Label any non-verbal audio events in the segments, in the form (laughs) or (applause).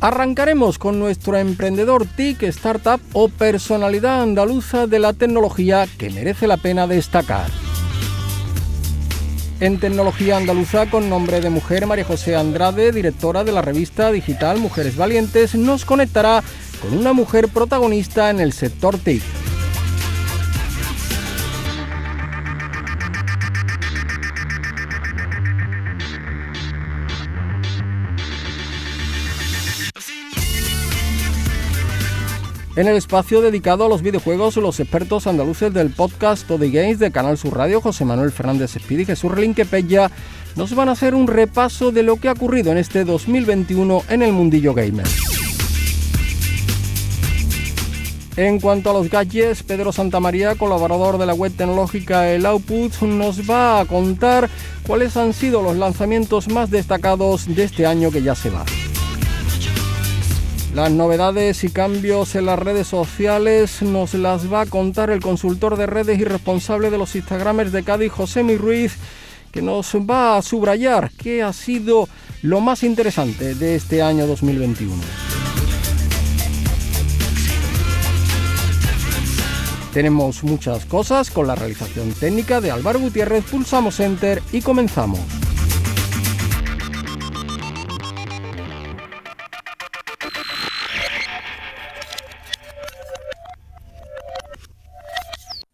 Arrancaremos con nuestro emprendedor TIC, startup o personalidad andaluza de la tecnología que merece la pena destacar. En tecnología andaluza con nombre de mujer, María José Andrade, directora de la revista digital Mujeres Valientes, nos conectará con una mujer protagonista en el sector TIC. En el espacio dedicado a los videojuegos, los expertos andaluces del podcast Toddy Games de Canal Sur Radio, José Manuel Fernández Espíritu y Jesús Relinquepella, nos van a hacer un repaso de lo que ha ocurrido en este 2021 en el mundillo gamer. En cuanto a los gadgets, Pedro Santamaría, colaborador de la web tecnológica El Output, nos va a contar cuáles han sido los lanzamientos más destacados de este año que ya se va. Las novedades y cambios en las redes sociales nos las va a contar el consultor de redes y responsable de los Instagramers de Cádiz, José Mi Ruiz, que nos va a subrayar qué ha sido lo más interesante de este año 2021. Tenemos muchas cosas con la realización técnica de Álvaro Gutiérrez, pulsamos Enter y comenzamos.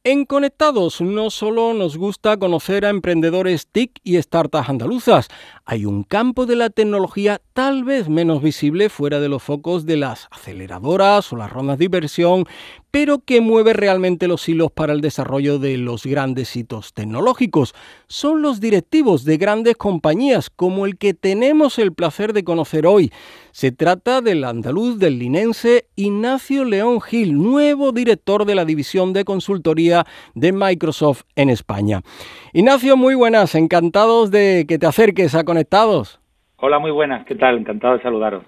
En Conectados no solo nos gusta conocer a emprendedores TIC y startups andaluzas, hay un campo de la tecnología tal vez menos visible fuera de los focos de las aceleradoras o las rondas de inversión, pero que mueve realmente los hilos para el desarrollo de los grandes hitos tecnológicos. Son los directivos de grandes compañías como el que tenemos el placer de conocer hoy. Se trata del andaluz del linense Ignacio León Gil, nuevo director de la división de consultoría de Microsoft en España. Ignacio, muy buenas, encantados de que te acerques a Conectados. Hola, muy buenas, ¿qué tal? Encantado de saludaros.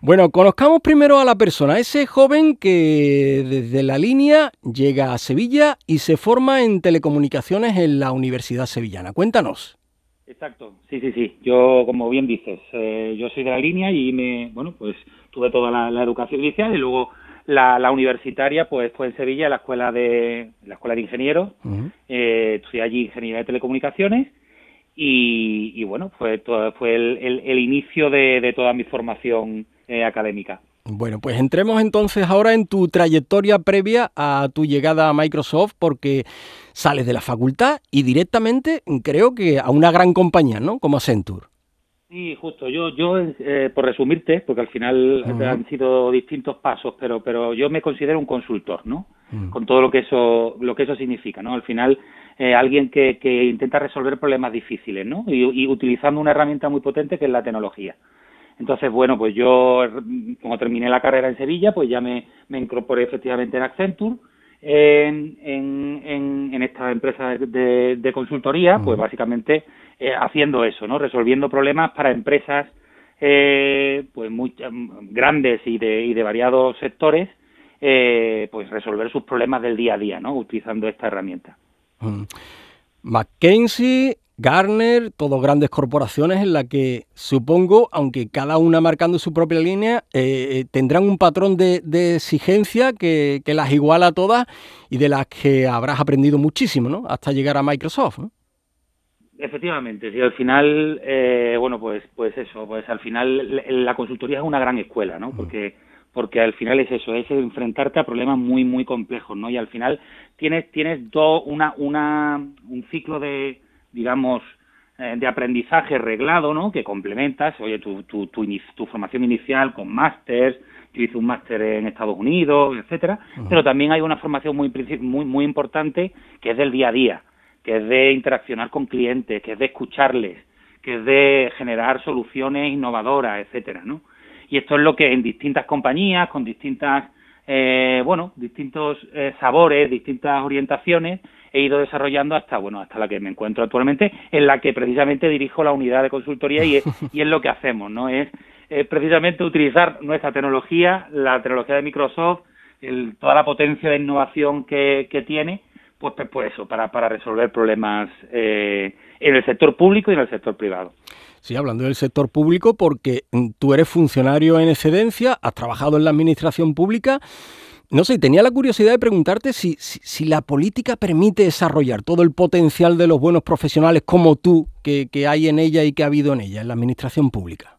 Bueno, conozcamos primero a la persona, ese joven que desde la línea llega a Sevilla y se forma en telecomunicaciones en la Universidad Sevillana. Cuéntanos. Exacto, sí, sí, sí. Yo, como bien dices, eh, yo soy de la línea y me, bueno, pues tuve toda la, educación inicial y luego la, universitaria, pues fue en Sevilla, la escuela de la escuela de ingenieros. Eh, estudié allí ingeniería de telecomunicaciones y, bueno, fue, todo, fue el, inicio de, toda mi formación eh, académica. Bueno, pues entremos entonces ahora en tu trayectoria previa a tu llegada a Microsoft, porque sales de la facultad y directamente creo que a una gran compañía, ¿no? Como Accenture. Sí, justo. Yo, yo eh, por resumirte, porque al final han sido distintos pasos, pero, pero yo me considero un consultor, ¿no? Mm. Con todo lo que eso, lo que eso significa, ¿no? Al final eh, alguien que, que, intenta resolver problemas difíciles, ¿no? Y, utilizando una herramienta muy potente que es la tecnología. Entonces, bueno, pues yo, como terminé la carrera en Sevilla, pues ya me, me incorporé efectivamente en Accenture, en, en, en, esta empresa de, de consultoría, pues básicamente eh, haciendo eso, ¿no? Resolviendo problemas para empresas eh, pues muy grandes y de, y de variados sectores, eh, pues resolver sus problemas del día a día, ¿no? Utilizando esta herramienta. Mm. McKinsey, Garner, todos grandes corporaciones en las que supongo, aunque cada una marcando su propia línea, eh, eh, tendrán un patrón de, exigencia que, las iguala a todas y de las que habrás aprendido muchísimo, ¿no? Hasta llegar a Microsoft. Efectivamente, sí, al final, eh, bueno, pues, pues eso, pues al final la consultoría es una gran escuela, ¿no? Mm. Porque porque al final es eso, es enfrentarte a problemas muy, muy complejos, ¿no? Y al final tienes, tienes todo una, una, un ciclo de, digamos, eh, de aprendizaje reglado, ¿no? Que complementas, oye, tu, tu, tu, formación inicial con másters, yo hice un máster en Estados Unidos, etcétera, pero también hay una formación muy, muy, muy importante que es del día a día, que es de interaccionar con clientes, que es de escucharles, que es de generar soluciones innovadoras, etcétera, ¿no? Y esto es lo que en distintas compañías, con distintas, eh, bueno, distintos eh, sabores, distintas orientaciones, he ido desarrollando hasta bueno hasta la que me encuentro actualmente en la que precisamente dirijo la unidad de consultoría y es, (laughs) y es lo que hacemos no es, precisamente utilizar nuestra tecnología la tecnología de Microsoft el, toda la potencia de innovación que, que tiene pues, pues, pues eso para, para resolver problemas eh, en el sector público y en el sector privado Sí, hablando del sector público, porque mm, tú eres funcionario en excedencia, has trabajado en la administración pública. No sé, tenía la curiosidad de preguntarte si, si, la política permite desarrollar todo el potencial de los buenos profesionales como tú que, hay en ella y que ha habido en ella, en la administración pública.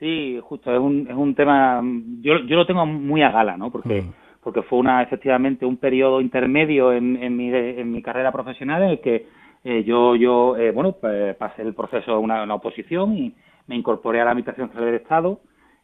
Sí, justo, es un, es un tema, yo, yo lo tengo muy a gala, ¿no? Porque, mm. porque fue una efectivamente un periodo intermedio en, en, mi, en mi carrera profesional en el que eh, yo, yo eh, bueno, pasé el proceso de una, oposición y me incorporé a la Administración General del Estado.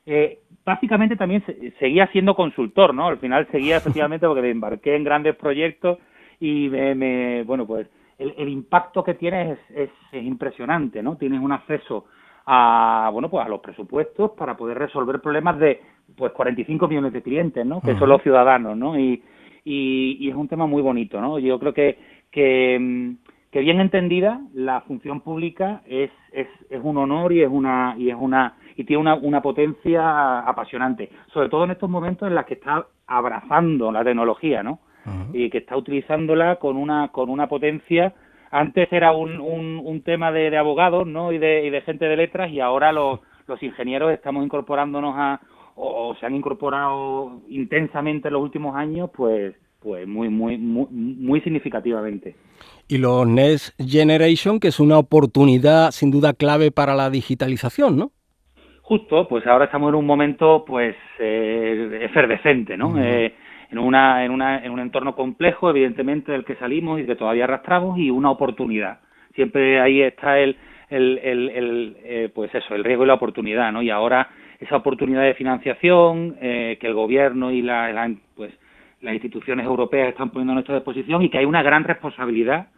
Eh, básicamente también seguía siendo consultor, ¿no? Al final seguía (laughs) efectivamente porque me embarqué en grandes proyectos y me, bueno, pues el, impacto que tienes es, es, impresionante, ¿no? Tienes un acceso a, bueno, pues a los presupuestos para poder resolver problemas de, pues 45 millones de clientes, ¿no? Que son los ciudadanos, ¿no? Y, y, y, es un tema muy bonito, ¿no? Yo creo que, que mm, que bien entendida la función pública es, es, es un honor y es una y es una y tiene una, una potencia apasionante sobre todo en estos momentos en los que está abrazando la tecnología no y que está utilizándola con una con una potencia. Antes era un, un, un tema de, abogados no y de, y de gente de letras y ahora los, los ingenieros estamos incorporándonos a o, se han incorporado intensamente en los últimos años pues pues muy muy muy, muy significativamente y los Next Generation, que es una oportunidad sin duda clave para la digitalización, ¿no? Justo, pues ahora estamos en un momento pues eh, efervescente, ¿no? Eh, en, una, en, una, en un entorno complejo, evidentemente, del que salimos y que todavía arrastramos, y una oportunidad. Siempre ahí está el, el, el, eh, pues eso, el riesgo y la oportunidad, ¿no? Y ahora esa oportunidad de financiación que el gobierno y la, pues las instituciones europeas están poniendo a nuestra disposición y que hay una gran responsabilidad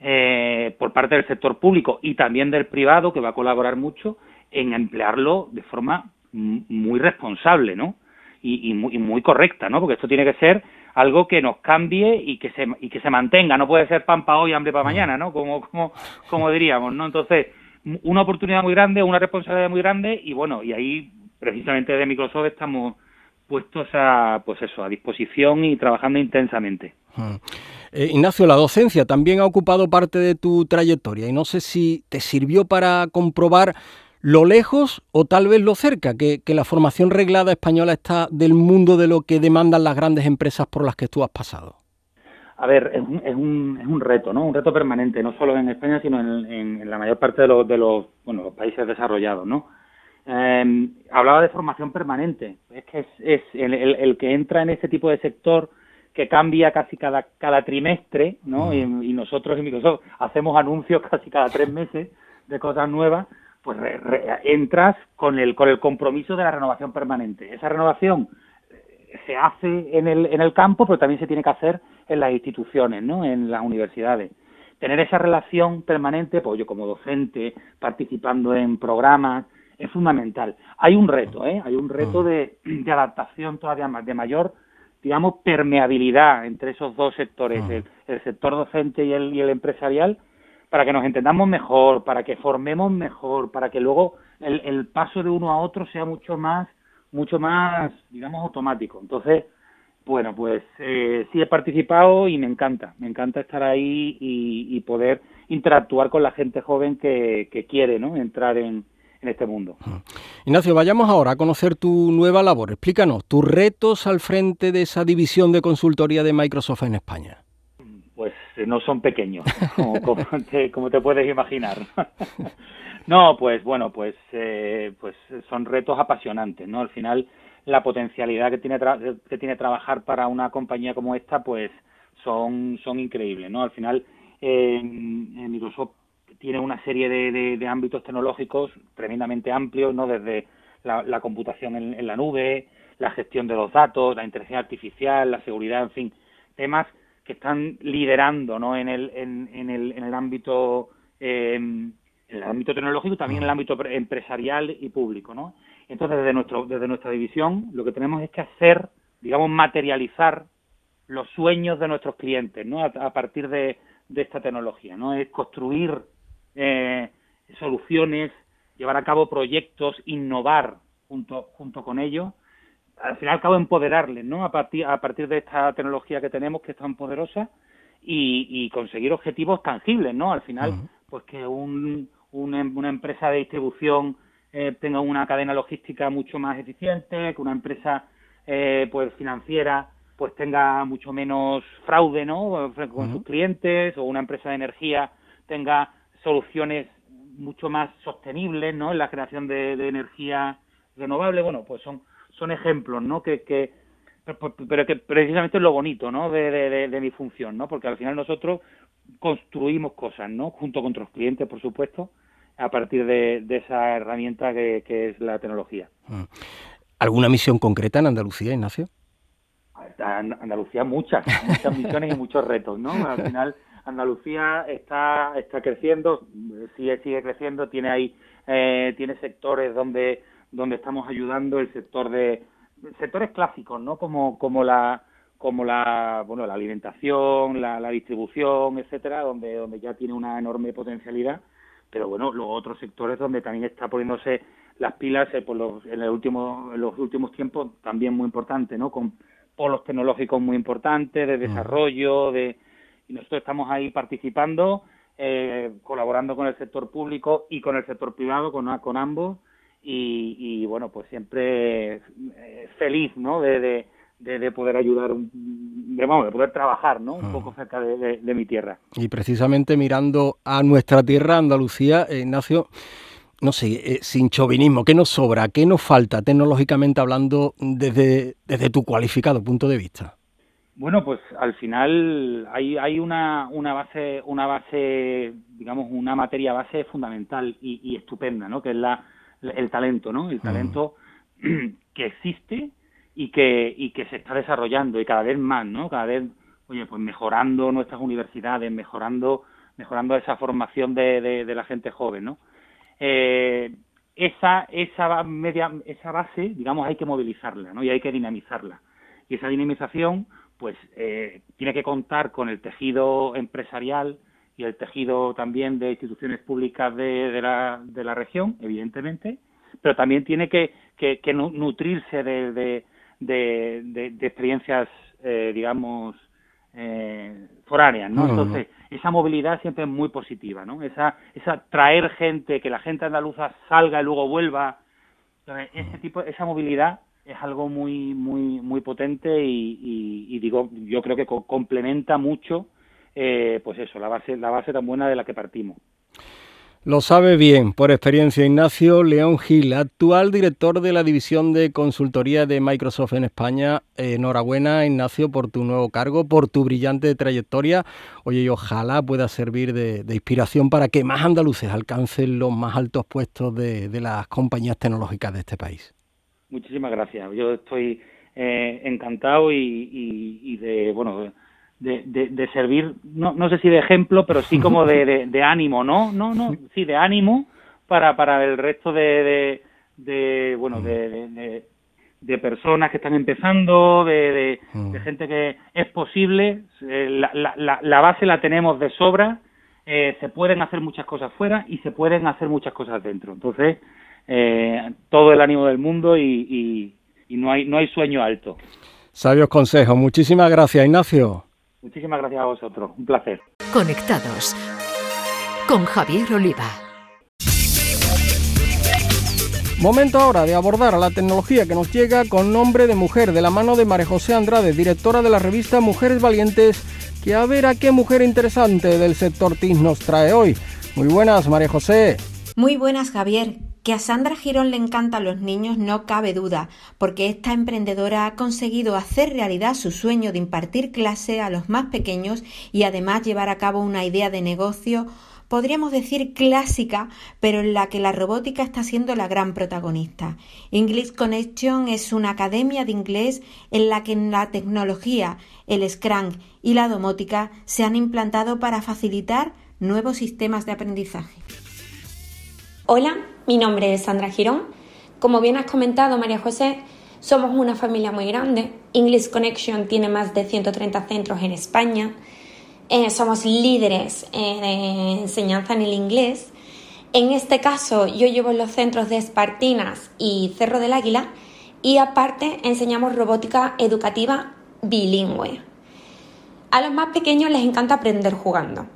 eh, por parte del sector público y también del privado, que va a colaborar mucho, en emplearlo de forma muy responsable, ¿no? Y, muy, correcta, ¿no? Porque esto tiene que ser algo que nos cambie y que se y que se mantenga. No puede ser pan para hoy, hambre para mañana, ¿no? Como, como, como diríamos, ¿no? Entonces, una oportunidad muy grande, una responsabilidad muy grande y bueno, y ahí precisamente de Microsoft estamos puestos a pues eso a disposición y trabajando intensamente. Hmm. Eh, Ignacio, la docencia también ha ocupado parte de tu trayectoria y no sé si te sirvió para comprobar lo lejos o tal vez lo cerca que, la formación reglada española está del mundo de lo que demandan las grandes empresas por las que tú has pasado. A ver, es un, es un, es un reto, ¿no? Un reto permanente, no solo en España, sino en, en, la mayor parte de los, de los, bueno, los países desarrollados, ¿no? Eh, hablaba de formación permanente. Es que es, el, que entra en este tipo de sector que cambia casi cada, cada trimestre, ¿no? Y, nosotros en Microsoft hacemos anuncios casi cada tres meses de cosas nuevas, pues entras con el, con el compromiso de la renovación permanente. Esa renovación eh, se hace en el, en el campo, pero también se tiene que hacer en las instituciones, ¿no? En las universidades. Tener esa relación permanente, pues yo como docente, participando en programas, es fundamental. Hay un reto, ¿eh? Hay un reto mm. de, de adaptación todavía más, de mayor, digamos, permeabilidad entre esos dos sectores, mm. el, sector docente y el, y el empresarial, para que nos entendamos mejor, para que formemos mejor, para que luego el, el paso de uno a otro sea mucho más, mucho más, digamos, automático. Entonces, bueno, pues eh, sí he participado y me encanta, me encanta estar ahí y, y poder interactuar con la gente joven que, que quiere, ¿no? Entrar en, en este mundo. Ignacio, vayamos ahora a conocer tu nueva labor. Explícanos tus retos al frente de esa división de consultoría de Microsoft en España. Pues eh, no son pequeños, (laughs) como, te, puedes imaginar. (laughs) no, pues bueno, pues, eh, pues son retos apasionantes, ¿no? Al final, la potencialidad que tiene, que tiene trabajar para una compañía como esta, pues son, son increíbles, ¿no? Al final, en Microsoft tiene una serie de, ámbitos tecnológicos tremendamente amplios, ¿no? Desde la, computación en, la nube, la gestión de los datos, la inteligencia artificial, la seguridad, en fin, temas que están liderando, ¿no? En el, en, el, en el ámbito em, en el ámbito tecnológico también en el ámbito empresarial y público, ¿no? Entonces, desde nuestro desde nuestra división, lo que tenemos es que hacer, digamos, materializar los sueños de nuestros clientes, ¿no? A, partir de, esta tecnología, ¿no? Es construir eh, soluciones, llevar a cabo proyectos, innovar junto, junto con ellos, al final al cabo empoderarles, ¿no? A partir, a partir de esta tecnología que tenemos que es tan poderosa y, conseguir objetivos tangibles, ¿no? Al final, pues que un, una empresa de distribución eh, tenga una cadena logística mucho más eficiente, que una empresa eh, pues financiera pues tenga mucho menos fraude no con sus clientes o una empresa de energía tenga soluciones mucho más sostenibles no en la creación de, energía renovable bueno pues son son ejemplos no que, que pero que precisamente es lo bonito no de, de, mi función no porque al final nosotros construimos cosas no junto con otros clientes por supuesto a partir de, esa herramienta que, es la tecnología. Mm. ¿Alguna misión concreta en Andalucía, Ignacio? Andalucía muchas, muchas misiones y muchos retos, ¿no? Al final Andalucía está está creciendo, sigue sigue creciendo, tiene ahí eh, tiene sectores donde donde estamos ayudando el sector de sectores clásicos, ¿no? Como como la como la bueno la alimentación, la, la distribución, etcétera, donde donde ya tiene una enorme potencialidad pero bueno, los otros sectores donde también está poniéndose las pilas eh, por los, en, el último, en los últimos tiempos también muy importante, ¿no? Con polos tecnológicos muy importantes, de desarrollo, de y nosotros estamos ahí participando, eh, colaborando con el sector público y con el sector privado, con, con ambos, y, y bueno, pues siempre eh, feliz, ¿no? de de, poder ayudar, de, vamos, de poder trabajar, ¿no? Un ah. poco cerca de, mi tierra. Y precisamente mirando a nuestra tierra, Andalucía, eh, Ignacio, no sé, eh, sin chauvinismo, ¿qué nos sobra, qué nos falta tecnológicamente hablando desde, desde tu cualificado punto de vista? Bueno, pues al final hay, hay una, una base, una base, digamos, una materia base fundamental y, estupenda, ¿no? Que es la, el talento, ¿no? El talento (clears throat) que existe y que, y que se está desarrollando y cada vez más, ¿no? Cada vez, oye, pues mejorando nuestras universidades, mejorando, mejorando esa formación de, de, la gente joven, ¿no? Eh, esa, esa media, esa base, digamos, hay que movilizarla, ¿no? Y hay que dinamizarla. Y esa dinamización, pues, eh, tiene que contar con el tejido empresarial y el tejido también de instituciones públicas de, de, la, de la región, evidentemente, pero también tiene que, que, que nutrirse de, de, de, experiencias, eh, digamos, eh, foráneas, ¿no? Entonces, esa movilidad siempre es muy positiva, ¿no? Esa, esa traer gente, que la gente andaluza salga y luego vuelva, ese tipo, esa movilidad es algo muy, muy, muy potente y, digo, yo creo que complementa mucho, eh, pues eso, la base, la base tan buena de la que partimos. Lo sabe bien, por experiencia, Ignacio León Gil, actual director de la división de consultoría de Microsoft en España. enhorabuena, Ignacio, por tu nuevo cargo, por tu brillante trayectoria. Oye, y ojalá pueda servir de, inspiración para que más andaluces alcancen los más altos puestos de, las compañías tecnológicas de este país. Muchísimas gracias. Yo estoy eh, encantado y, y de, bueno, de, de, servir, no, no sé si de ejemplo, pero sí como de, de, ánimo, ¿no? No, no, sí, de ánimo para, para el resto de, de, bueno, de, de, personas que están empezando, de, de, gente que es posible, eh, la, la, la, base la tenemos de sobra, eh, se pueden hacer muchas cosas fuera y se pueden hacer muchas cosas dentro. Entonces, eh, todo el ánimo del mundo y, y, y no, hay, no hay sueño alto. Sabios consejos. Muchísimas gracias, Ignacio. Muchísimas gracias a vosotros. Un placer. Conectados con Javier Oliva. Momento ahora de abordar a la tecnología que nos llega con nombre de mujer, de la mano de María José Andrade, directora de la revista Mujeres Valientes, que a ver a qué mujer interesante del sector TIS nos trae hoy. Muy buenas, María José. Muy buenas, Javier. Que a Sandra Girón le encantan los niños no cabe duda, porque esta emprendedora ha conseguido hacer realidad su sueño de impartir clase a los más pequeños y además llevar a cabo una idea de negocio podríamos decir clásica, pero en la que la robótica está siendo la gran protagonista. English Connection es una academia de inglés en la que la tecnología, el Scrum y la domótica se han implantado para facilitar nuevos sistemas de aprendizaje. Hola, mi nombre es Sandra Girón. Como bien has comentado, María José, Somos una familia muy grande. English Connection tiene más de 130 centros en España. Eh, somos líderes en enseñanza en el inglés. En este caso, yo llevo los centros de Espartinas y Cerro del Águila y aparte enseñamos robótica educativa bilingüe. A los más pequeños les encanta aprender jugando.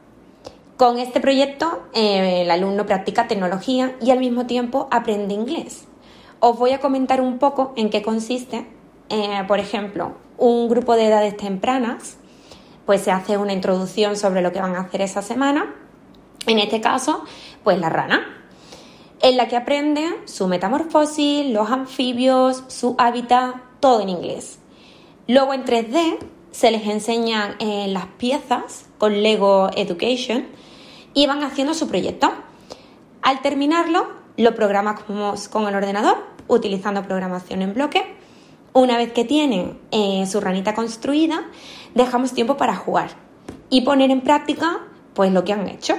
Con este proyecto eh, el alumno practica tecnología y al mismo tiempo aprende inglés. Os voy a comentar un poco en qué consiste. Eh, por ejemplo, un grupo de edades tempranas, pues se hace una introducción sobre lo que van a hacer esa semana. En este caso, pues la rana, en la que aprende su metamorfosis, los anfibios, su hábitat, todo en inglés. Luego en 3D se les enseñan eh, las piezas con Lego Education y van haciendo su proyecto. Al terminarlo, lo programamos con el ordenador utilizando programación en bloque. Una vez que tienen eh, su ranita construida, dejamos tiempo para jugar y poner en práctica pues lo que han hecho.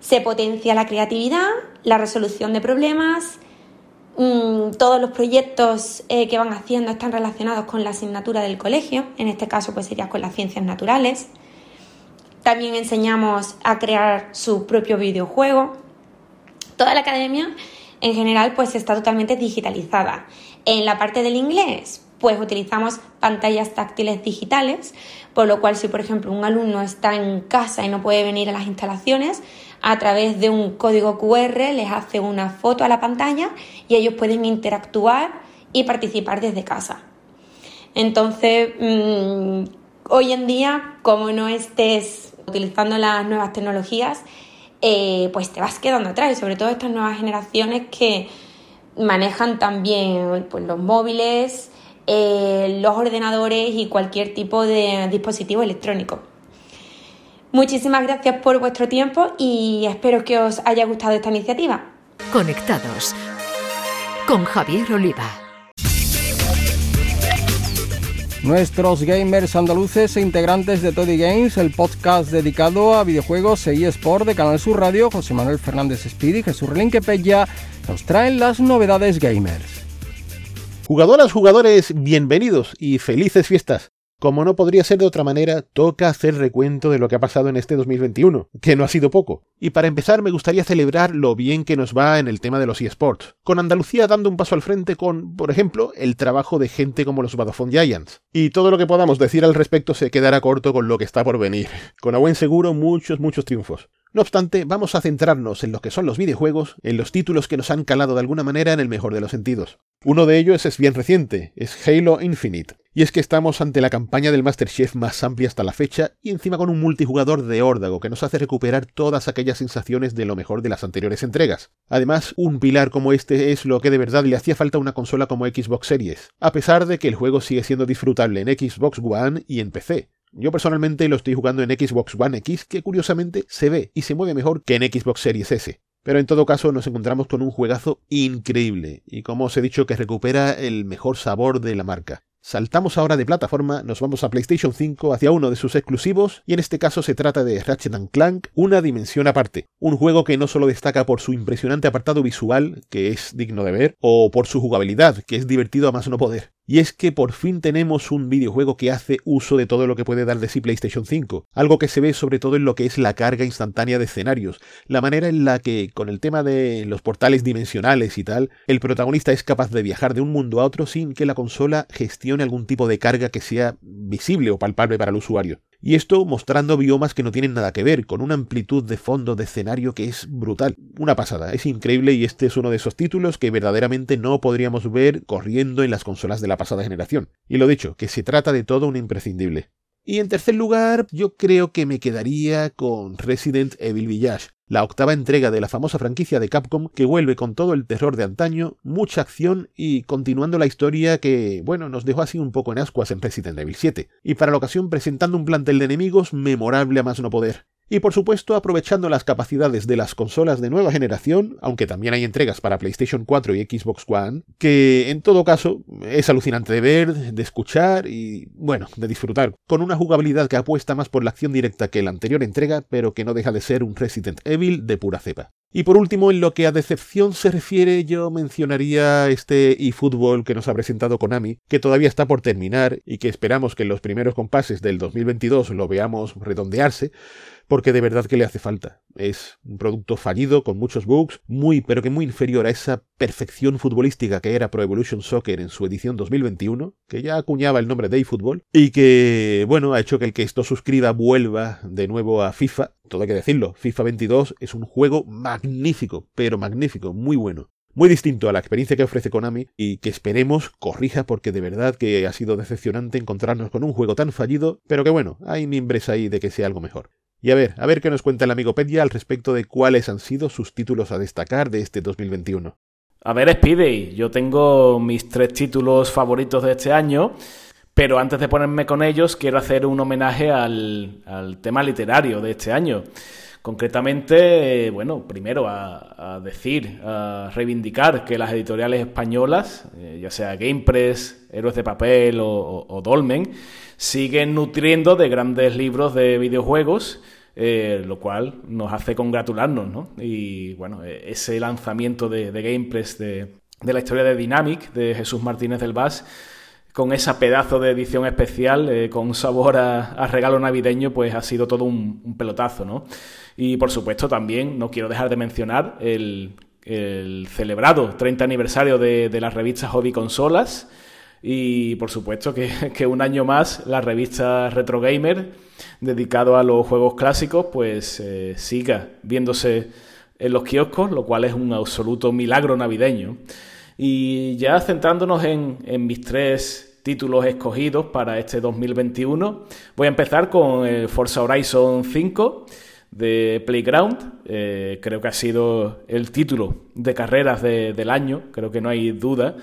Se potencia la creatividad, la resolución de problemas, mm, todos los proyectos eh, que van haciendo están relacionados con la asignatura del colegio, en este caso pues sería con las ciencias naturales. También enseñamos a crear su propio videojuego. Toda la academia en general pues está totalmente digitalizada. En la parte del inglés pues utilizamos pantallas táctiles digitales, por lo cual si por ejemplo un alumno está en casa y no puede venir a las instalaciones, a través de un código QR les hace una foto a la pantalla y ellos pueden interactuar y participar desde casa. Entonces, mm, hoy en día, como no estés utilizando las nuevas tecnologías, eh, pues te vas quedando atrás y sobre todo estas nuevas generaciones que manejan también pues, los móviles, eh, los ordenadores y cualquier tipo de dispositivo electrónico. Muchísimas gracias por vuestro tiempo y espero que os haya gustado esta iniciativa. Conectados con Javier Oliva. Nuestros gamers andaluces e integrantes de Toddy Games, el podcast dedicado a videojuegos e eSport de Canal Sur Radio, José Manuel Fernández Speedy y Jesús Relinque Pella, nos traen las novedades gamers. Jugadoras, jugadores, bienvenidos y felices fiestas. Como no podría ser de otra manera, toca hacer recuento de lo que ha pasado en este 2021, que no ha sido poco. Y para empezar me gustaría celebrar lo bien que nos va en el tema de los eSports, con Andalucía dando un paso al frente con, por ejemplo, el trabajo de gente como los Vodafone Giants. Y todo lo que podamos decir al respecto se quedará corto con lo que está por venir. (laughs) Con a buen seguro muchos, muchos triunfos. No obstante, vamos a centrarnos en lo que son los videojuegos, en los títulos que nos han calado de alguna manera en el mejor de los sentidos. Uno de ellos es bien reciente, es Halo Infinite. Y es que estamos ante la campaña del Masterchef más amplia hasta la fecha y encima con un multijugador de órdago que nos hace recuperar todas aquellas sensaciones de lo mejor de las anteriores entregas. Además, un pilar como este es lo que de verdad le hacía falta a una consola como Xbox Series, a pesar de que el juego sigue siendo disfrutable en Xbox One y en PC. Yo personalmente lo estoy jugando en Xbox One X, que curiosamente se ve y se mueve mejor que en Xbox Series S. Pero en todo caso nos encontramos con un juegazo increíble, y como os he dicho que recupera el mejor sabor de la marca. Saltamos ahora de plataforma, nos vamos a PlayStation 5 hacia uno de sus exclusivos, y en este caso se trata de Ratchet Clank, una dimensión aparte. Un juego que no solo destaca por su impresionante apartado visual, que es digno de ver, o por su jugabilidad, que es divertido a más no poder. Y es que por fin tenemos un videojuego que hace uso de todo lo que puede dar de sí PlayStation 5, algo que se ve sobre todo en lo que es la carga instantánea de escenarios, la manera en la que, con el tema de los portales dimensionales y tal, el protagonista es capaz de viajar de un mundo a otro sin que la consola gestione algún tipo de carga que sea visible o palpable para el usuario. Y esto mostrando biomas que no tienen nada que ver, con una amplitud de fondo de escenario que es brutal. Una pasada, es increíble y este es uno de esos títulos que verdaderamente no podríamos ver corriendo en las consolas de la pasada generación. Y lo dicho, que se trata de todo un imprescindible. Y en tercer lugar, yo creo que me quedaría con Resident Evil Village, la octava entrega de la famosa franquicia de Capcom que vuelve con todo el terror de antaño, mucha acción y continuando la historia que, bueno, nos dejó así un poco en ascuas en Resident Evil 7, y para la ocasión presentando un plantel de enemigos memorable a más no poder. Y por supuesto aprovechando las capacidades de las consolas de nueva generación, aunque también hay entregas para PlayStation 4 y Xbox One, que en todo caso es alucinante de ver, de escuchar y, bueno, de disfrutar, con una jugabilidad que apuesta más por la acción directa que la anterior entrega, pero que no deja de ser un Resident Evil de pura cepa. Y por último, en lo que a decepción se refiere, yo mencionaría este eFootball que nos ha presentado Konami, que todavía está por terminar y que esperamos que en los primeros compases del 2022 lo veamos redondearse, porque de verdad que le hace falta. Es un producto fallido, con muchos bugs, muy pero que muy inferior a esa perfección futbolística que era Pro Evolution Soccer en su edición 2021, que ya acuñaba el nombre de eFootball, y que, bueno, ha hecho que el que esto suscriba vuelva de nuevo a FIFA. Todo hay que decirlo, FIFA 22 es un juego magnífico, pero magnífico, muy bueno muy distinto a la experiencia que ofrece Konami y que esperemos corrija porque de verdad que ha sido decepcionante encontrarnos con un juego tan fallido, pero que bueno, hay mimbres ahí de que sea algo mejor. Y a ver, a ver qué nos cuenta el amigo Pedia al respecto de cuáles han sido sus títulos a destacar de este 2021. A ver, Speedy, yo tengo mis tres títulos favoritos de este año, pero antes de ponerme con ellos quiero hacer un homenaje al, tema literario de este año. Concretamente, bueno, primero a, decir, a reivindicar que las editoriales españolas, eh, ya sea Gamepress, Héroes de Papel o Dolmen, siguen nutriendo de grandes libros de videojuegos. Eh, lo cual nos hace congratularnos, ¿no? Y bueno, e, ese lanzamiento de, de Gamepress de, la historia de Dynamic de Jesús Martínez del Vaz, con esa pedazo de edición especial, eh, con sabor a, regalo navideño, pues ha sido todo un, pelotazo, ¿no? Y por supuesto también no quiero dejar de mencionar el, celebrado 30 aniversario de, de la revista Hobby Consolas, y por supuesto (laughs) que, un año más la revista Retro Gamer, dedicado a los juegos clásicos, pues eh, siga viéndose en los kioscos, lo cual es un absoluto milagro navideño. Y ya centrándonos en, mis tres títulos escogidos para este 2021, voy a empezar con el Forza Horizon 5 de Playground. Eh, creo que ha sido el título de carreras del año, creo que no hay duda.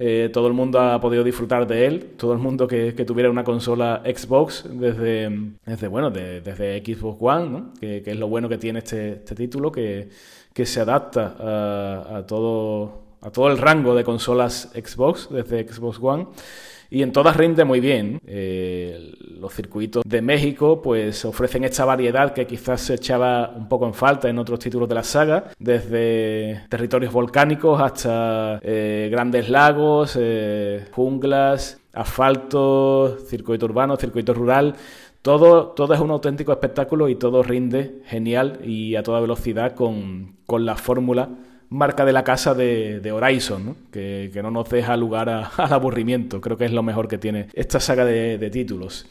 Eh, todo el mundo ha podido disfrutar de él, todo el mundo que, tuviera una consola Xbox desde, desde bueno, desde Xbox One, que, es lo bueno que tiene este, este título, que, se adapta a, todo, a todo el rango de consolas Xbox desde Xbox One y en todas rinde muy bien. Eh, los circuitos de México pues ofrecen esta variedad que quizás se echaba un poco en falta en otros títulos de la saga, desde territorios volcánicos hasta eh, grandes lagos, eh, junglas, asfalto, circuito urbano, circuito rural. Todo, todo, es un auténtico espectáculo y todo rinde genial y a toda velocidad con, con la fórmula marca de la casa de, Horizon, Que, no nos deja lugar (laughs) al aburrimiento. Creo que es lo mejor que tiene esta saga de, títulos.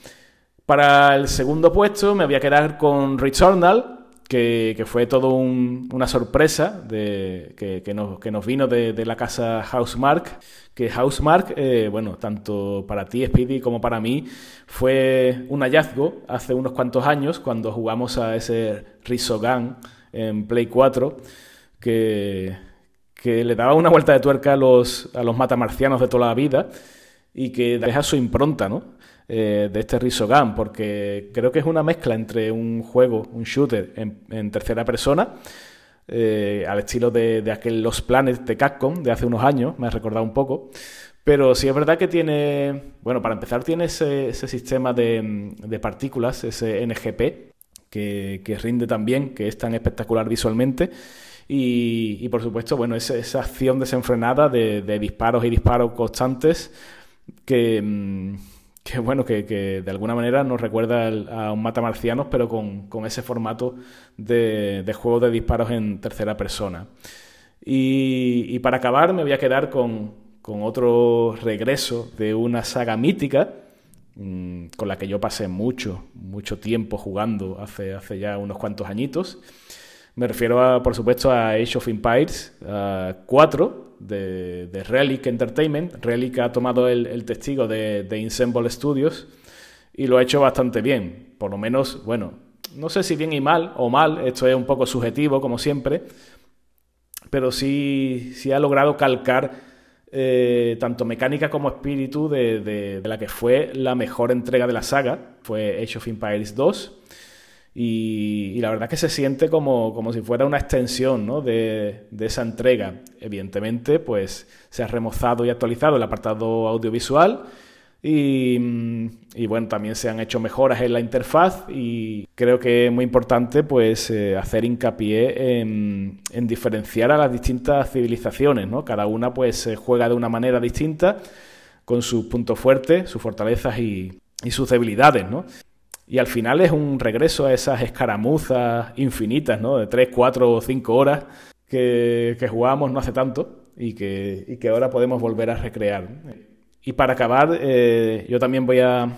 Para el segundo puesto me voy a quedar con Returnal, que, que fue todo una sorpresa de, que, nos, que, nos, vino de, la casa Housemark. Que Housemark, eh, bueno, tanto para ti, Speedy, como para mí, fue un hallazgo hace unos cuantos años cuando jugamos a ese Risogan en Play 4 que, le daba una vuelta de tuerca a los, a los matamarcianos de toda la vida y que deja su impronta, ¿no? Eh, de este Risogan, porque creo que es una mezcla entre un juego, un shooter en, tercera persona, eh, al estilo de, de, aquel Los Planes de Capcom de hace unos años, me ha recordado un poco. Pero sí es verdad que tiene, bueno, para empezar tiene ese, sistema de, de, partículas, ese NGP, que, que rinde también, que es tan espectacular visualmente y, por supuesto, bueno, esa, acción desenfrenada de, disparos y disparos constantes que, mm, bueno, que, de alguna manera nos recuerda a un matamarcianos, pero con, ese formato de, juego de disparos en tercera persona. Y, para acabar me voy a quedar con, otro regreso de una saga mítica mm, con la que yo pasé mucho, mucho tiempo jugando hace, hace ya unos cuantos añitos me refiero, a, por supuesto, a Age of Empires 4 de, Relic Entertainment. Relic ha tomado el, testigo de, de Ensemble Studios y lo ha hecho bastante bien. Por lo menos, bueno, no sé si bien y mal o mal, esto es un poco subjetivo, como siempre, pero sí, sí ha logrado calcar eh, tanto mecánica como espíritu de, de, la que fue la mejor entrega de la saga, fue Age of Empires 2 Y, la verdad que se siente como, como si fuera una extensión ¿no? de, de, esa entrega. Evidentemente, pues se ha remozado y actualizado el apartado audiovisual y, bueno, también se han hecho mejoras en la interfaz y creo que es muy importante pues eh, hacer hincapié en, diferenciar a las distintas civilizaciones, ¿no? Cada una pues juega de una manera distinta con sus puntos fuertes, sus fortalezas y, sus debilidades, ¿no? Y al final es un regreso a esas escaramuzas infinitas, ¿no? De 3, 4 o 5 horas que, que jugábamos no hace tanto y que, y que ahora podemos volver a recrear. Y para acabar, eh, yo también voy a,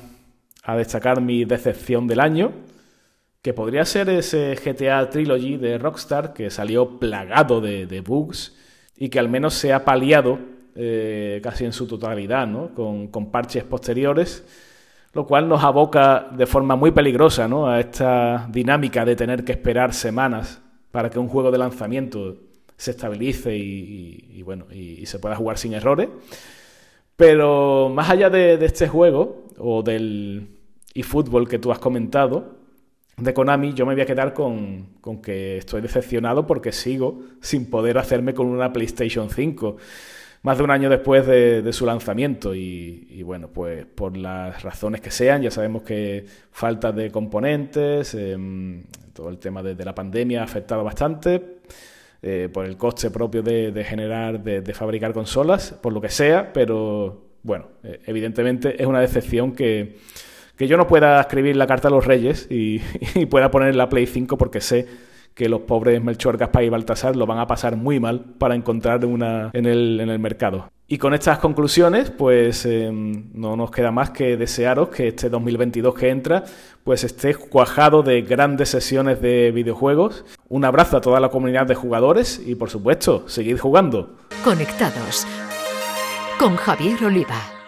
destacar mi decepción del año, que podría ser ese GTA Trilogy de Rockstar que salió plagado de, bugs y que al menos se ha paliado eh, casi en su totalidad, ¿no? con, parches posteriores, lo cual nos aboca de forma muy peligrosa ¿no? a esta dinámica de tener que esperar semanas para que un juego de lanzamiento se estabilice y, bueno, y se pueda jugar sin errores. Pero más allá de, este juego, o del eFootball que tú has comentado, de Konami, yo me voy a quedar con, que estoy decepcionado porque sigo sin poder hacerme con una PlayStation 5 más de un año después de, su lanzamiento. Y, bueno, pues por las razones que sean, ya sabemos que falta de componentes, em, todo el tema de, la pandemia ha afectado bastante, eh, por el coste propio de, generar, de, fabricar consolas, por lo que sea, pero bueno, eh, evidentemente es una decepción que, yo no pueda escribir la carta a los reyes y, (laughs) pueda poner la Play 5 porque sé que los pobres Melchor, Gaspar y Baltasar lo van a pasar muy mal para encontrar una en el, en el mercado. Y con estas conclusiones, pues em, no nos queda más que desearos que este 2022 que entra, pues esté cuajado de grandes sesiones de videojuegos. Un abrazo a toda la comunidad de jugadores y por supuesto, seguid jugando. Conectados con Javier Oliva.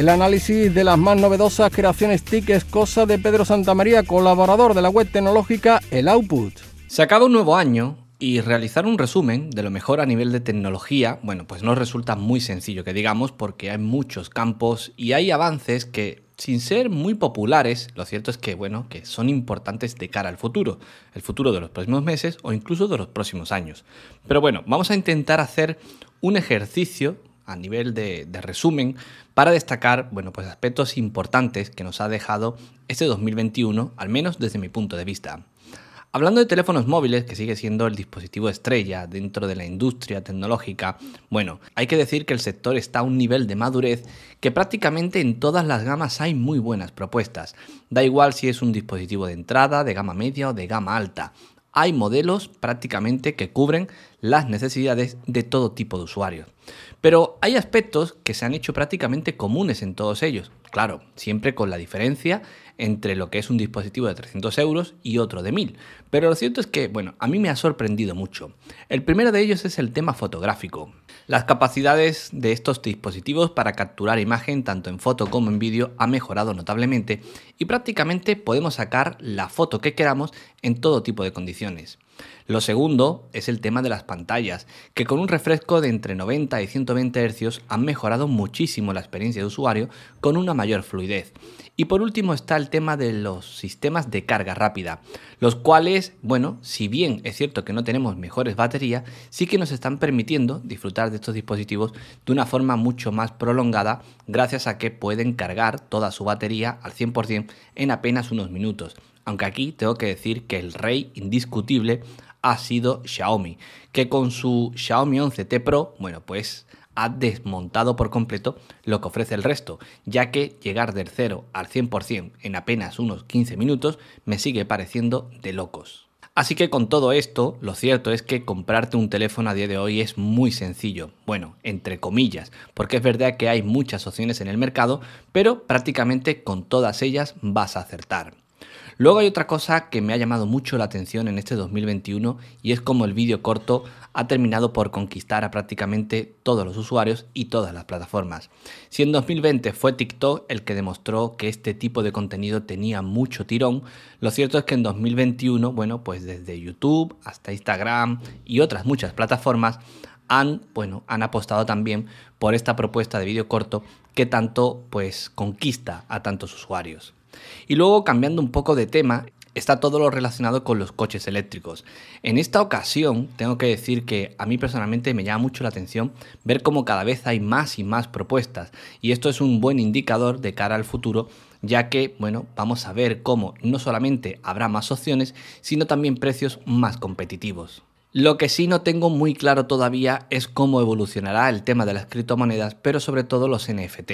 El análisis de las más novedosas creaciones TIC es cosa de Pedro Santamaría, colaborador de la web tecnológica El Output. Se acaba un nuevo año y realizar un resumen de lo mejor a nivel de tecnología, bueno, pues no resulta muy sencillo que digamos porque hay muchos campos y hay avances que sin ser muy populares, lo cierto es que, bueno, que son importantes de cara al futuro, el futuro de los próximos meses o incluso de los próximos años. Pero bueno, vamos a intentar hacer un ejercicio a nivel de, resumen para destacar, bueno, pues aspectos importantes que nos ha dejado este 2021, al menos desde mi punto de vista. Hablando de teléfonos móviles, que sigue siendo el dispositivo estrella dentro de la industria tecnológica, bueno, hay que decir que el sector está a un nivel de madurez que prácticamente en todas las gamas hay muy buenas propuestas. Da igual si es un dispositivo de entrada, de gama media o de gama alta. Hay modelos prácticamente que cubren las necesidades de todo tipo de usuarios. Pero hay aspectos que se han hecho prácticamente comunes en todos ellos. Claro, siempre con la diferencia entre lo que es un dispositivo de 300 euros y otro de 1000. Pero lo cierto es que, bueno, a mí me ha sorprendido mucho. El primero de ellos es el tema fotográfico. Las capacidades de estos dispositivos para capturar imagen tanto en foto como en vídeo ha mejorado notablemente y prácticamente podemos sacar la foto que queramos en todo tipo de condiciones. Lo segundo es el tema de las pantallas, que con un refresco de entre 90 y 120 Hz han mejorado muchísimo la experiencia de usuario con una mayor fluidez. Y por último está el tema de los sistemas de carga rápida, los cuales, bueno, si bien es cierto que no tenemos mejores baterías, sí que nos están permitiendo disfrutar de estos dispositivos de una forma mucho más prolongada gracias a que pueden cargar toda su batería al 100% en apenas unos minutos. Aunque aquí tengo que decir que el rey indiscutible ha sido Xiaomi, que con su Xiaomi 11T Pro, bueno, pues ha desmontado por completo lo que ofrece el resto, ya que llegar del 0 al 100% en apenas unos 15 minutos me sigue pareciendo de locos. Así que con todo esto, lo cierto es que comprarte un teléfono a día de hoy es muy sencillo. Bueno, entre comillas, porque es verdad que hay muchas opciones en el mercado, pero prácticamente con todas ellas vas a acertar. Luego hay otra cosa que me ha llamado mucho la atención en este 2021 y es como el vídeo corto ha terminado por conquistar a prácticamente todos los usuarios y todas las plataformas. Si en 2020 fue TikTok el que demostró que este tipo de contenido tenía mucho tirón, lo cierto es que en 2021, bueno, pues desde YouTube hasta Instagram y otras muchas plataformas han, bueno, han apostado también por esta propuesta de vídeo corto que tanto pues conquista a tantos usuarios. Y luego, cambiando un poco de tema, está todo lo relacionado con los coches eléctricos. En esta ocasión, tengo que decir que a mí personalmente me llama mucho la atención ver cómo cada vez hay más y más propuestas, y esto es un buen indicador de cara al futuro, ya que, bueno, vamos a ver cómo no solamente habrá más opciones, sino también precios más competitivos. Lo que sí no tengo muy claro todavía es cómo evolucionará el tema de las criptomonedas, pero sobre todo los NFT.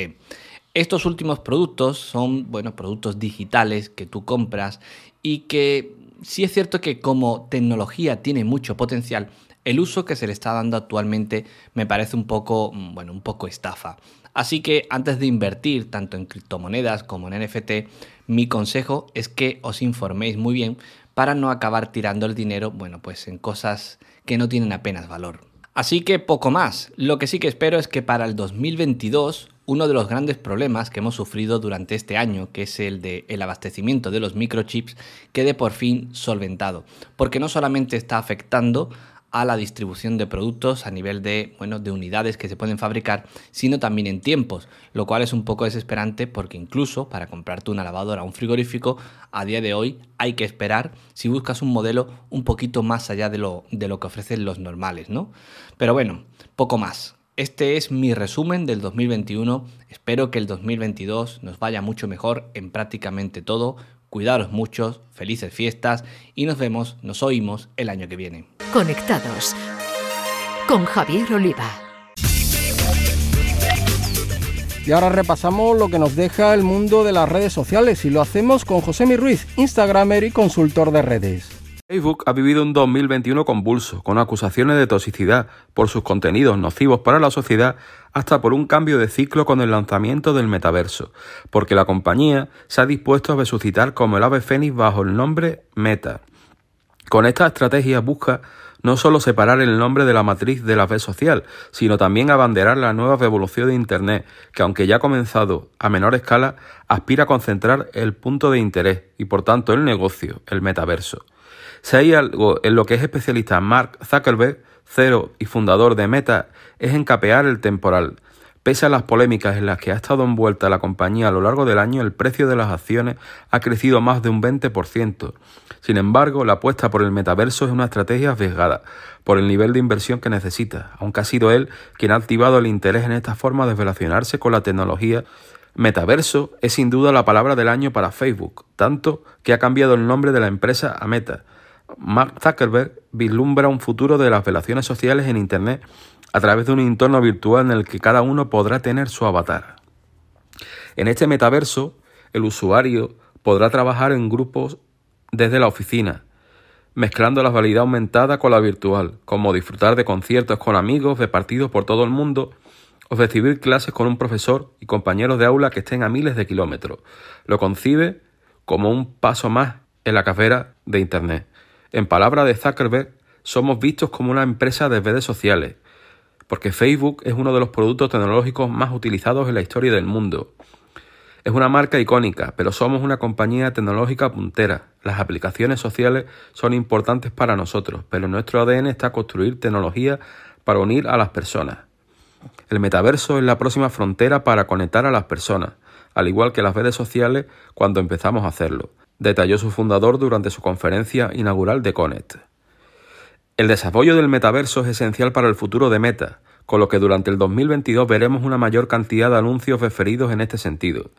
Estos últimos productos son, bueno, productos digitales que tú compras y que sí es cierto que como tecnología tiene mucho potencial, el uso que se le está dando actualmente me parece un poco, mm, bueno, un poco estafa. Así que antes de invertir tanto en criptomonedas como en NFT, mi consejo es que os informéis muy bien para no acabar tirando el dinero, bueno, pues en cosas que no tienen apenas valor. Así que poco más. Lo que sí que espero es que para el 2022 uno de los grandes problemas que hemos sufrido durante este año, que es el de el abastecimiento de los microchips, quede por fin solventado, porque no solamente está afectando a la distribución de productos a nivel de, bueno, de unidades que se pueden fabricar, sino también en tiempos, lo cual es un poco desesperante porque incluso para comprarte una lavadora o un frigorífico, a día de hoy hay que esperar si buscas un modelo un poquito más allá de lo, de lo que ofrecen los normales, ¿no? Pero bueno, poco más. Este es mi resumen del 2021. Espero que el 2022 nos vaya mucho mejor en prácticamente todo. Cuidaros mucho, felices fiestas y nos vemos, nos oímos el año que viene. Conectados con Javier Oliva. Y ahora repasamos lo que nos deja el mundo de las redes sociales y lo hacemos con José Mi Ruiz, Instagramer y consultor de redes. Facebook ha vivido un 2021 convulso, con acusaciones de toxicidad por sus contenidos nocivos para la sociedad, hasta por un cambio de ciclo con el lanzamiento del metaverso, porque la compañía se ha dispuesto a resucitar como el ave fénix bajo el nombre Meta. Con esta estrategia busca no solo separar el nombre de la matriz de la red social, sino también abanderar la nueva revolución de Internet, que aunque ya ha comenzado a menor escala, aspira a concentrar el punto de interés y por tanto el negocio, el metaverso. Si hay algo en lo que es especialista Mark Zuckerberg, cero y fundador de Meta, es encapear el temporal. Pese a las polémicas en las que ha estado envuelta la compañía a lo largo del año, el precio de las acciones ha crecido más de un 20%. Sin embargo, la apuesta por el metaverso es una estrategia arriesgada, por el nivel de inversión que necesita, aunque ha sido él quien ha activado el interés en esta forma de relacionarse con la tecnología. Metaverso es sin duda la palabra del año para Facebook, tanto que ha cambiado el nombre de la empresa a Meta Mark Zuckerberg vislumbra un futuro de las relaciones sociales en Internet a través de un entorno virtual en el que cada uno podrá tener su avatar. En este metaverso, el usuario podrá trabajar en grupos desde la oficina, mezclando la realidad aumentada con la virtual, como disfrutar de conciertos con amigos repartidos por todo el mundo o recibir clases con un profesor y compañeros de aula que estén a miles de kilómetros. Lo concibe como un paso más en la carrera de Internet. En palabras de Zuckerberg, somos vistos como una empresa de redes sociales, porque Facebook es uno de los productos tecnológicos más utilizados en la historia del mundo. Es una marca icónica, pero somos una compañía tecnológica puntera. Las aplicaciones sociales son importantes para nosotros, pero nuestro ADN está construir tecnología para unir a las personas. El metaverso es la próxima frontera para conectar a las personas, al igual que las redes sociales cuando empezamos a hacerlo detalló su fundador durante su conferencia inaugural de Connect. El desarrollo del metaverso es esencial para el futuro de Meta, con lo que durante el 2022 veremos una mayor cantidad de anuncios referidos en este sentido.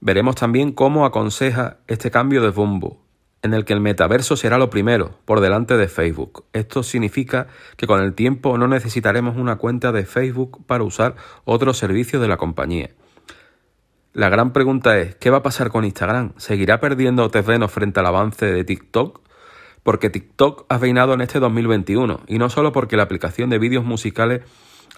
Veremos también cómo aconseja este cambio de rumbo, en el que el metaverso será lo primero, por delante de Facebook. Esto significa que con el tiempo no necesitaremos una cuenta de Facebook para usar otros servicios de la compañía. La gran pregunta es, ¿qué va a pasar con Instagram? ¿Seguirá perdiendo terreno frente al avance de TikTok? Porque TikTok ha reinado en este 2021, y no solo porque la aplicación de vídeos musicales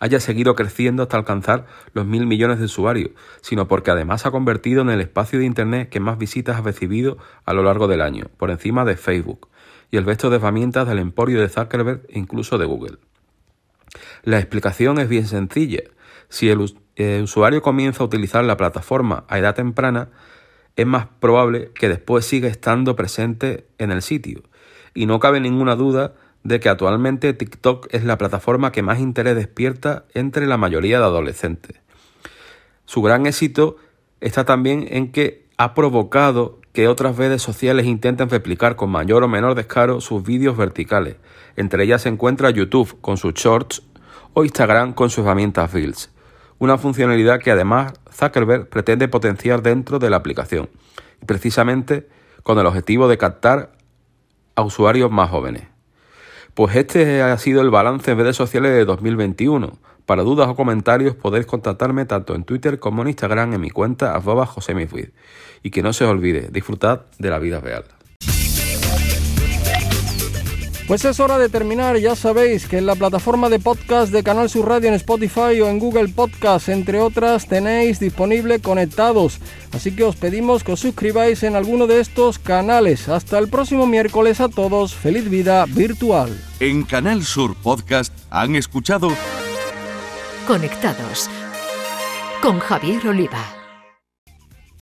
haya seguido creciendo hasta alcanzar los mil millones de usuarios, sino porque además ha convertido en el espacio de Internet que más visitas ha recibido a lo largo del año, por encima de Facebook, y el resto de herramientas del emporio de Zuckerberg e incluso de Google. La explicación es bien sencilla. Si el, el usuario comienza a utilizar la plataforma a edad temprana, es más probable que después siga estando presente en el sitio. Y no cabe ninguna duda de que actualmente TikTok es la plataforma que más interés despierta entre la mayoría de adolescentes. Su gran éxito está también en que ha provocado que otras redes sociales intenten replicar con mayor o menor descaro sus vídeos verticales. Entre ellas se encuentra YouTube con sus shorts o Instagram con sus herramientas Reels, una funcionalidad que además Zuckerberg pretende potenciar dentro de la aplicación, precisamente con el objetivo de captar a usuarios más jóvenes. Pues este ha sido el balance en redes sociales de 2021. Para dudas o comentarios podéis contactarme tanto en Twitter como en Instagram en mi cuenta arroba Y que no se os olvide, disfrutad de la vida real. Pues es hora de terminar, ya sabéis que en la plataforma de podcast de Canal Sur Radio en Spotify o en Google Podcast, entre otras, tenéis disponible Conectados. Así que os pedimos que os suscribáis en alguno de estos canales. Hasta el próximo miércoles a todos, feliz vida virtual. En Canal Sur Podcast han escuchado Conectados con Javier Oliva.